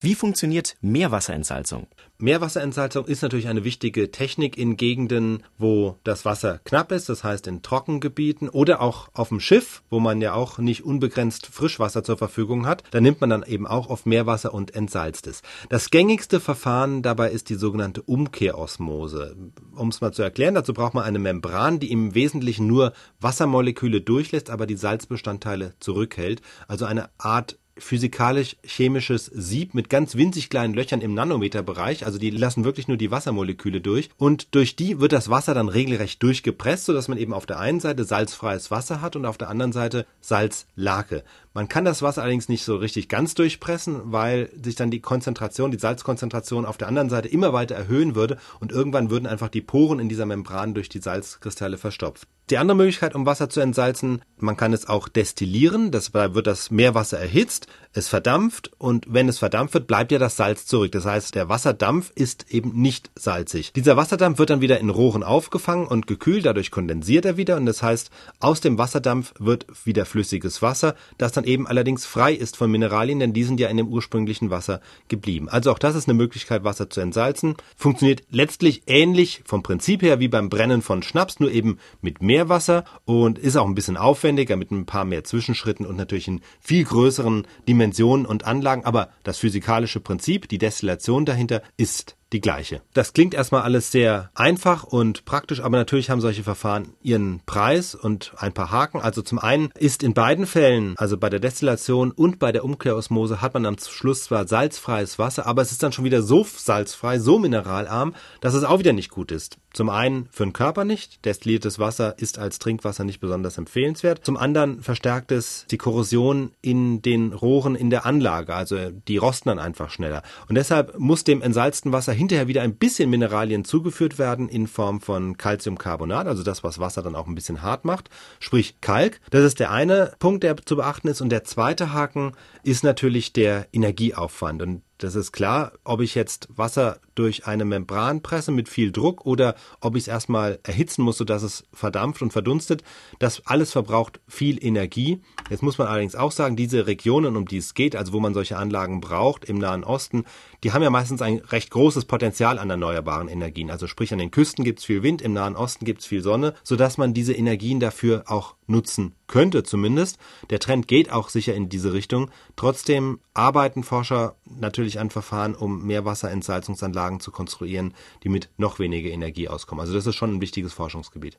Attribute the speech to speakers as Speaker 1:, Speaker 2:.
Speaker 1: Wie funktioniert Meerwasserentsalzung?
Speaker 2: Meerwasserentsalzung ist natürlich eine wichtige Technik in Gegenden, wo das Wasser knapp ist, das heißt in Trockengebieten oder auch auf dem Schiff, wo man ja auch nicht unbegrenzt Frischwasser zur Verfügung hat. Da nimmt man dann eben auch auf Meerwasser und entsalzt es. Das gängigste Verfahren dabei ist die sogenannte Umkehrosmose. Um es mal zu erklären, dazu braucht man eine Membran, die im Wesentlichen nur Wassermoleküle durchlässt, aber die Salzbestandteile zurückhält. Also eine Art physikalisch-chemisches Sieb mit ganz winzig kleinen Löchern im Nanometerbereich. Also die lassen wirklich nur die Wassermoleküle durch. Und durch die wird das Wasser dann regelrecht durchgepresst, sodass man eben auf der einen Seite salzfreies Wasser hat und auf der anderen Seite Salzlake. Man kann das Wasser allerdings nicht so richtig ganz durchpressen, weil sich dann die Konzentration, die Salzkonzentration auf der anderen Seite immer weiter erhöhen würde und irgendwann würden einfach die Poren in dieser Membran durch die Salzkristalle verstopft. Die andere Möglichkeit, um Wasser zu entsalzen, man kann es auch destillieren. Dabei wird das Meerwasser erhitzt, es verdampft und wenn es verdampft wird, bleibt ja das Salz zurück. Das heißt, der Wasserdampf ist eben nicht salzig. Dieser Wasserdampf wird dann wieder in Rohren aufgefangen und gekühlt, dadurch kondensiert er wieder und das heißt, aus dem Wasserdampf wird wieder flüssiges Wasser, das dann eben allerdings frei ist von Mineralien, denn die sind ja in dem ursprünglichen Wasser geblieben. Also auch das ist eine Möglichkeit, Wasser zu entsalzen. Funktioniert letztlich ähnlich vom Prinzip her wie beim Brennen von Schnaps, nur eben mit mehr Meerwasser und ist auch ein bisschen aufwendiger mit ein paar mehr Zwischenschritten und natürlich in viel größeren Dimensionen und Anlagen. Aber das physikalische Prinzip, die Destillation dahinter ist die gleiche. Das klingt erstmal alles sehr einfach und praktisch, aber natürlich haben solche Verfahren ihren Preis und ein paar Haken. Also zum einen ist in beiden Fällen, also bei der Destillation und bei der Umkehrosmose, hat man am Schluss zwar salzfreies Wasser, aber es ist dann schon wieder so salzfrei, so mineralarm, dass es auch wieder nicht gut ist. Zum einen für den Körper nicht, destilliertes Wasser ist als Trinkwasser nicht besonders empfehlenswert. Zum anderen verstärkt es die Korrosion in den Rohren in der Anlage, also die rosten dann einfach schneller. Und deshalb muss dem entsalzten Wasser hinterher wieder ein bisschen Mineralien zugeführt werden in Form von Calciumcarbonat, also das, was Wasser dann auch ein bisschen hart macht, sprich Kalk. Das ist der eine Punkt, der zu beachten ist. Und der zweite Haken ist natürlich der Energieaufwand. Und das ist klar, ob ich jetzt Wasser durch eine Membran presse mit viel Druck oder ob ich es erstmal erhitzen muss, sodass es verdampft und verdunstet. Das alles verbraucht viel Energie. Jetzt muss man allerdings auch sagen, diese Regionen, um die es geht, also wo man solche Anlagen braucht im Nahen Osten, die haben ja meistens ein recht großes Potenzial an erneuerbaren Energien. Also sprich an den Küsten gibt es viel Wind, im Nahen Osten gibt es viel Sonne, sodass man diese Energien dafür auch nutzen könnte zumindest. Der Trend geht auch sicher in diese Richtung. Trotzdem arbeiten Forscher natürlich an Verfahren, um Meerwasserentsalzungsanlagen zu konstruieren, die mit noch weniger Energie auskommen. Also das ist schon ein wichtiges Forschungsgebiet.